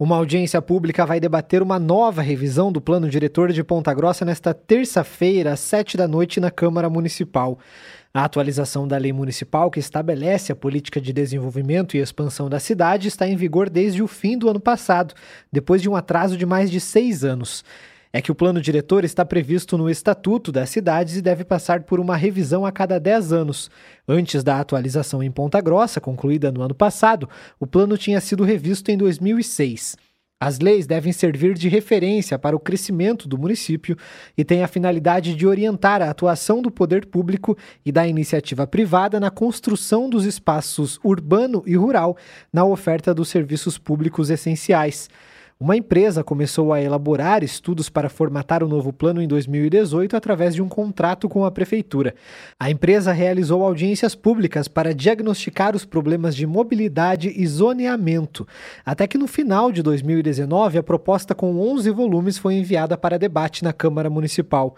Uma audiência pública vai debater uma nova revisão do plano diretor de Ponta Grossa nesta terça-feira, às sete da noite, na Câmara Municipal. A atualização da lei municipal que estabelece a política de desenvolvimento e expansão da cidade está em vigor desde o fim do ano passado, depois de um atraso de mais de seis anos é que o plano diretor está previsto no Estatuto das Cidades e deve passar por uma revisão a cada 10 anos. Antes da atualização em Ponta Grossa, concluída no ano passado, o plano tinha sido revisto em 2006. As leis devem servir de referência para o crescimento do município e têm a finalidade de orientar a atuação do poder público e da iniciativa privada na construção dos espaços urbano e rural na oferta dos serviços públicos essenciais. Uma empresa começou a elaborar estudos para formatar o novo plano em 2018 através de um contrato com a prefeitura. A empresa realizou audiências públicas para diagnosticar os problemas de mobilidade e zoneamento, até que no final de 2019 a proposta com 11 volumes foi enviada para debate na Câmara Municipal.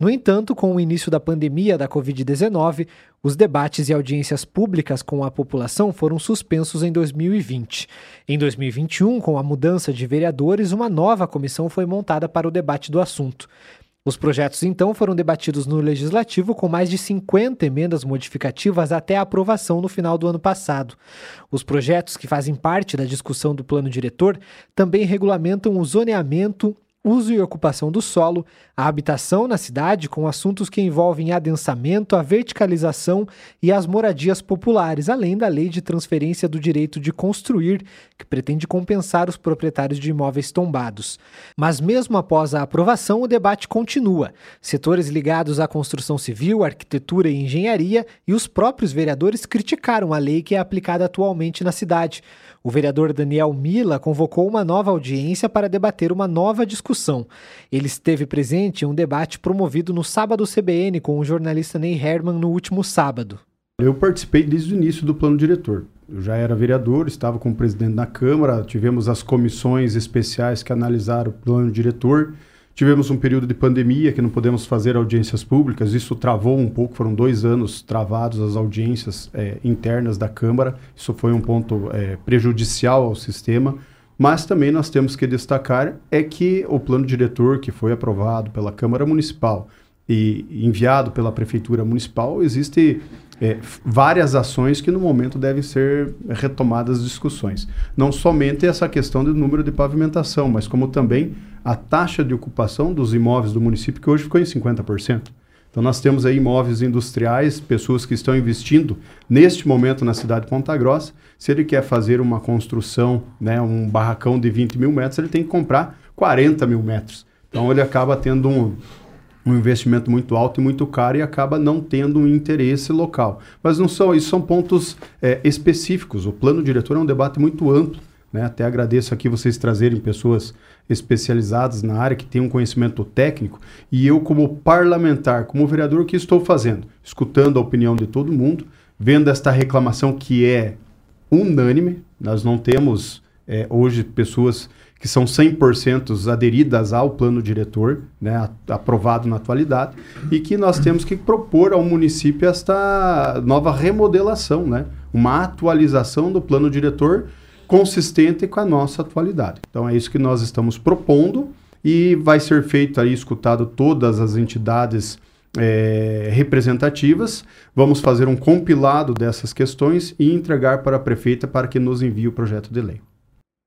No entanto, com o início da pandemia da Covid-19, os debates e audiências públicas com a população foram suspensos em 2020. Em 2021, com a mudança de vereadores, uma nova comissão foi montada para o debate do assunto. Os projetos então foram debatidos no Legislativo com mais de 50 emendas modificativas até a aprovação no final do ano passado. Os projetos que fazem parte da discussão do plano diretor também regulamentam o zoneamento uso e ocupação do solo, a habitação na cidade com assuntos que envolvem adensamento, a verticalização e as moradias populares, além da lei de transferência do direito de construir, que pretende compensar os proprietários de imóveis tombados. Mas mesmo após a aprovação, o debate continua. Setores ligados à construção civil, arquitetura e engenharia e os próprios vereadores criticaram a lei que é aplicada atualmente na cidade. O vereador Daniel Mila convocou uma nova audiência para debater uma nova discussão. Ele esteve presente em um debate promovido no Sábado CBN com o jornalista Ney Herman no último sábado. Eu participei desde o início do plano diretor. Eu já era vereador, estava como presidente da Câmara, tivemos as comissões especiais que analisaram o plano diretor Tivemos um período de pandemia que não podemos fazer audiências públicas, isso travou um pouco, foram dois anos travados as audiências é, internas da Câmara, isso foi um ponto é, prejudicial ao sistema, mas também nós temos que destacar é que o plano diretor que foi aprovado pela Câmara Municipal e enviado pela Prefeitura Municipal, existe é, várias ações que no momento devem ser retomadas discussões. Não somente essa questão do número de pavimentação, mas como também a taxa de ocupação dos imóveis do município, que hoje ficou em 50%. Então nós temos aí imóveis industriais, pessoas que estão investindo neste momento na cidade de Ponta Grossa. Se ele quer fazer uma construção, né, um barracão de 20 mil metros, ele tem que comprar 40 mil metros. Então ele acaba tendo um, um investimento muito alto e muito caro e acaba não tendo um interesse local. Mas não são, isso são pontos é, específicos. O plano diretor é um debate muito amplo. Né? Até agradeço aqui vocês trazerem pessoas especializadas na área, que têm um conhecimento técnico. E eu, como parlamentar, como vereador, o que estou fazendo? Escutando a opinião de todo mundo, vendo esta reclamação que é unânime. Nós não temos é, hoje pessoas que são 100% aderidas ao plano diretor, né, aprovado na atualidade, e que nós temos que propor ao município esta nova remodelação, né, uma atualização do plano diretor consistente com a nossa atualidade. Então é isso que nós estamos propondo e vai ser feito aí, escutado todas as entidades é, representativas. Vamos fazer um compilado dessas questões e entregar para a prefeita para que nos envie o projeto de lei.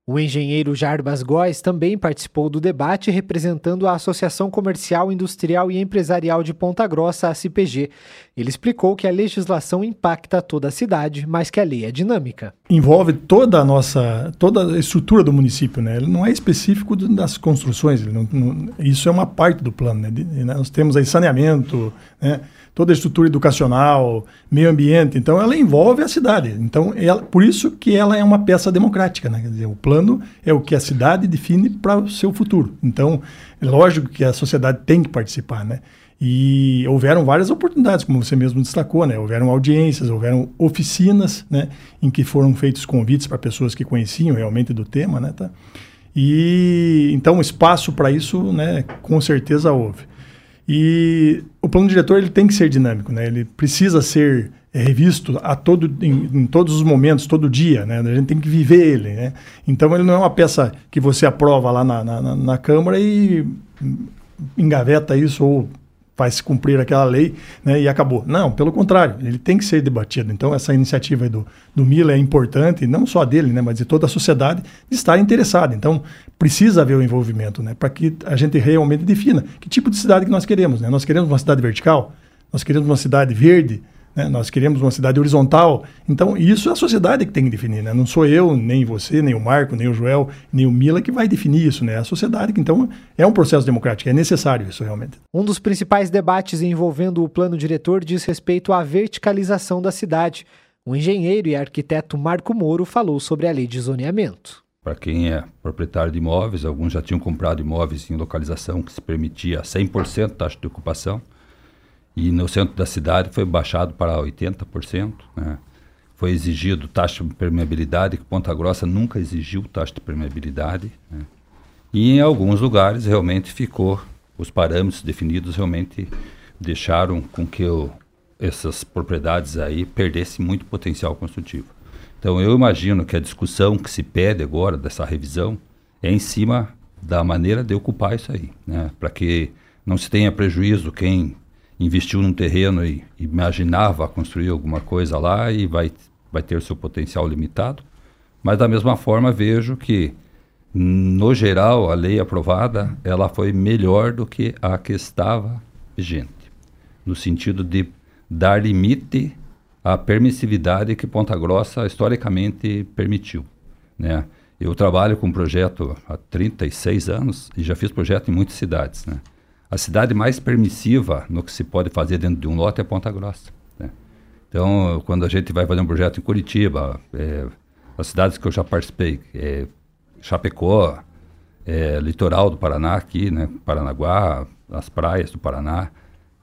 O engenheiro Jarbas Góes também participou do debate representando a Associação Comercial, Industrial e Empresarial de Ponta Grossa, a CPG. Ele explicou que a legislação impacta toda a cidade, mas que a lei é dinâmica. Envolve toda a nossa, toda a estrutura do município, né? Ele não é específico das construções, não, não, isso é uma parte do plano, né? Nós temos aí saneamento, né? toda a estrutura educacional, meio ambiente. Então, ela envolve a cidade. Então, ela, por isso que ela é uma peça democrática. Né? Quer dizer, o plano é o que a cidade define para o seu futuro. Então, é lógico que a sociedade tem que participar, né? E houveram várias oportunidades, como você mesmo destacou, né? Houveram audiências, houveram oficinas, né? Em que foram feitos convites para pessoas que conheciam realmente do tema, né? Tá? E então espaço para isso, né? Com certeza houve. E o plano diretor ele tem que ser dinâmico, né? Ele precisa ser revisto a todo, em, em, todos os momentos, todo dia, né? A gente tem que viver ele, né? Então ele não é uma peça que você aprova lá na, na, na Câmara e engaveta isso ou faz cumprir aquela lei né, e acabou. Não, pelo contrário, ele tem que ser debatido. Então, essa iniciativa do, do Mila é importante, não só dele, né, mas de toda a sociedade, de estar interessada. Então, precisa haver o envolvimento né, para que a gente realmente defina que tipo de cidade que nós queremos. Né? Nós queremos uma cidade vertical, nós queremos uma cidade verde, né? Nós queremos uma cidade horizontal. Então, isso é a sociedade que tem que definir. Né? Não sou eu, nem você, nem o Marco, nem o Joel, nem o Mila que vai definir isso. Né? É a sociedade que, então, é um processo democrático. É necessário isso, realmente. Um dos principais debates envolvendo o plano diretor diz respeito à verticalização da cidade. O engenheiro e arquiteto Marco Moro falou sobre a lei de zoneamento. Para quem é proprietário de imóveis, alguns já tinham comprado imóveis em localização que se permitia 100% taxa de ocupação e no centro da cidade foi baixado para 80%. Né? Foi exigido taxa de permeabilidade, que Ponta Grossa nunca exigiu taxa de permeabilidade. Né? E em alguns lugares realmente ficou, os parâmetros definidos realmente deixaram com que o, essas propriedades aí perdessem muito potencial construtivo. Então eu imagino que a discussão que se pede agora dessa revisão é em cima da maneira de ocupar isso aí, né? para que não se tenha prejuízo quem investiu num terreno e imaginava construir alguma coisa lá e vai, vai ter seu potencial limitado. Mas da mesma forma vejo que no geral a lei aprovada ela foi melhor do que a que estava vigente, no sentido de dar limite à permissividade que Ponta Grossa historicamente permitiu, né? Eu trabalho com projeto há 36 anos e já fiz projeto em muitas cidades, né? A cidade mais permissiva no que se pode fazer dentro de um lote é Ponta Grossa. Né? Então, quando a gente vai fazer um projeto em Curitiba, é, as cidades que eu já participei, é, Chapecó, é, litoral do Paraná aqui, né, Paranaguá, as praias do Paraná,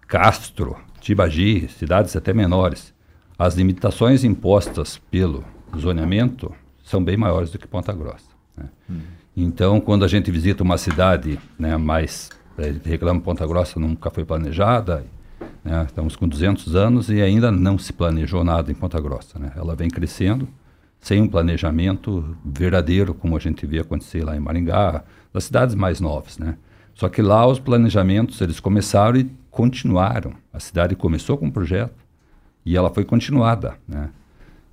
Castro, Tibagi, cidades até menores. As limitações impostas pelo zoneamento são bem maiores do que Ponta Grossa. Né? Hum. Então, quando a gente visita uma cidade né, mais reclama Ponta Grossa nunca foi planejada. Né? Estamos com 200 anos e ainda não se planejou nada em Ponta Grossa. Né? Ela vem crescendo sem um planejamento verdadeiro, como a gente vê acontecer lá em Maringá, das cidades mais novas. Né? Só que lá os planejamentos eles começaram e continuaram. A cidade começou com um projeto e ela foi continuada. Né?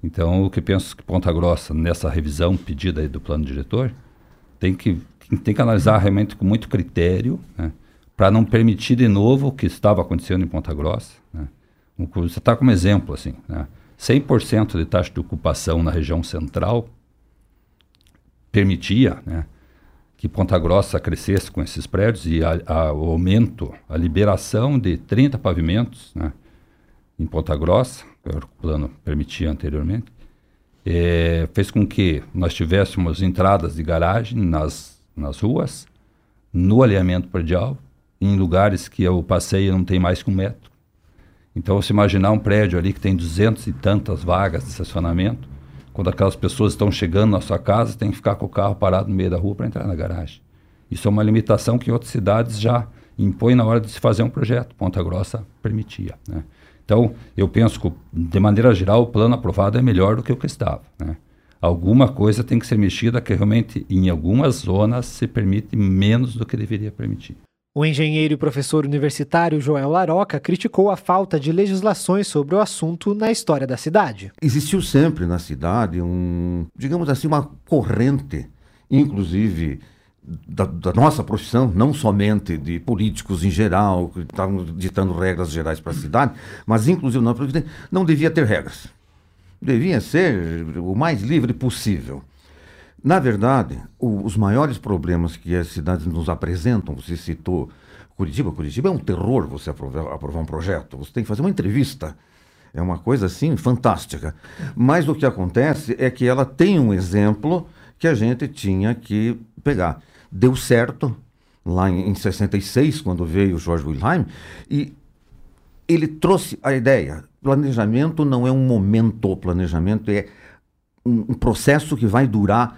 Então, o que penso que Ponta Grossa, nessa revisão pedida do plano diretor, tem que tem que analisar realmente com muito critério, né, para não permitir de novo o que estava acontecendo em Ponta Grossa. Né. Você está como exemplo, assim, né, 100% de taxa de ocupação na região central permitia né, que Ponta Grossa crescesse com esses prédios e a, a, o aumento, a liberação de 30 pavimentos né, em Ponta Grossa, que o plano permitia anteriormente, é, fez com que nós tivéssemos entradas de garagem nas nas ruas, no alinhamento predial, em lugares que o passeio não tem mais que um metro. Então, se imaginar um prédio ali que tem duzentas e tantas vagas de estacionamento, quando aquelas pessoas estão chegando na sua casa, tem que ficar com o carro parado no meio da rua para entrar na garagem. Isso é uma limitação que outras cidades já impõem na hora de se fazer um projeto. Ponta Grossa permitia. Né? Então, eu penso que, de maneira geral, o plano aprovado é melhor do que o que estava. Né? Alguma coisa tem que ser mexida que realmente em algumas zonas se permite menos do que deveria permitir. O engenheiro e professor universitário Joel Laroca criticou a falta de legislações sobre o assunto na história da cidade. Existiu sempre na cidade um, digamos assim, uma corrente, inclusive da, da, nossa profissão, não somente de políticos em geral, que estavam ditando regras gerais para a cidade, mas inclusive não, não devia ter regras devia ser o mais livre possível. Na verdade, o, os maiores problemas que as cidades nos apresentam, você citou Curitiba, Curitiba é um terror você aprovar, aprovar um projeto, você tem que fazer uma entrevista. É uma coisa assim fantástica. Mas o que acontece é que ela tem um exemplo que a gente tinha que pegar. Deu certo lá em, em 66, quando veio o George Wilhelm, e ele trouxe a ideia. Planejamento não é um momento, planejamento é um, um processo que vai durar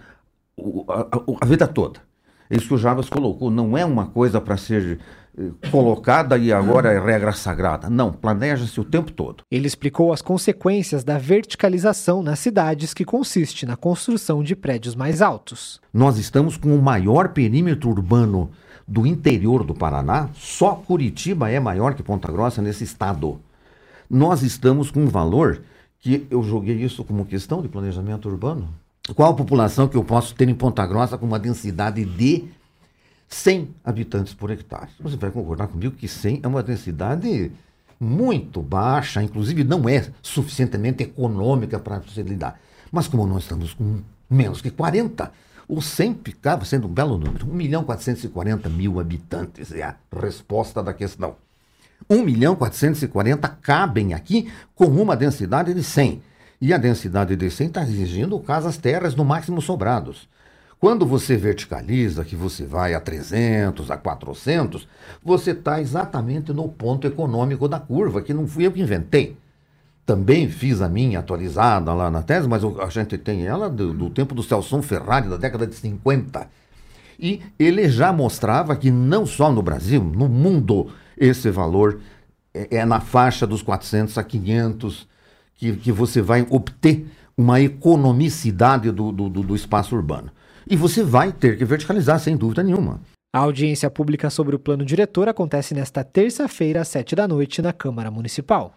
o, a, a, vida toda. Isso que o Jarbas colocou. Não é uma coisa para ser eh, colocada e agora é regra sagrada. Não, planeja-se o tempo todo. Ele explicou as consequências da verticalização nas cidades, que consiste na construção de prédios mais altos. Nós estamos com o maior perímetro urbano do interior do Paraná. Só Curitiba é maior que Ponta Grossa nesse estado. Nós estamos com um valor que eu joguei isso como questão de planejamento urbano. Qual a população que eu posso ter em Ponta Grossa com uma densidade de 100 habitantes por hectare? Você vai concordar comigo que 100 é uma densidade muito baixa, inclusive não é suficientemente econômica para você lidar. Mas como nós estamos com menos que 40, o 100 ficava sendo um belo número. 1 milhão 440 mil habitantes é a resposta da questão. 1 milhão 440 cabem aqui com uma densidade de 100. E a densidade de 100 está exigindo casas terras no máximo sobrados. Quando você verticaliza, que você vai a 300, a 400, você está exatamente no ponto econômico da curva, que não fui eu que inventei. Também fiz a minha atualizada lá na tese, mas a gente tem ela do, do tempo do Celso Ferrari, da década de 50. E ele já mostrava que não só no Brasil, no mundo, esse valor é, é na faixa dos 400 a 500 que, que você vai obter uma economicidade do, do, do espaço urbano. E você vai ter que verticalizar, sem dúvida nenhuma. A audiência pública sobre o plano diretor acontece nesta terça-feira, às sete da noite, na Câmara Municipal.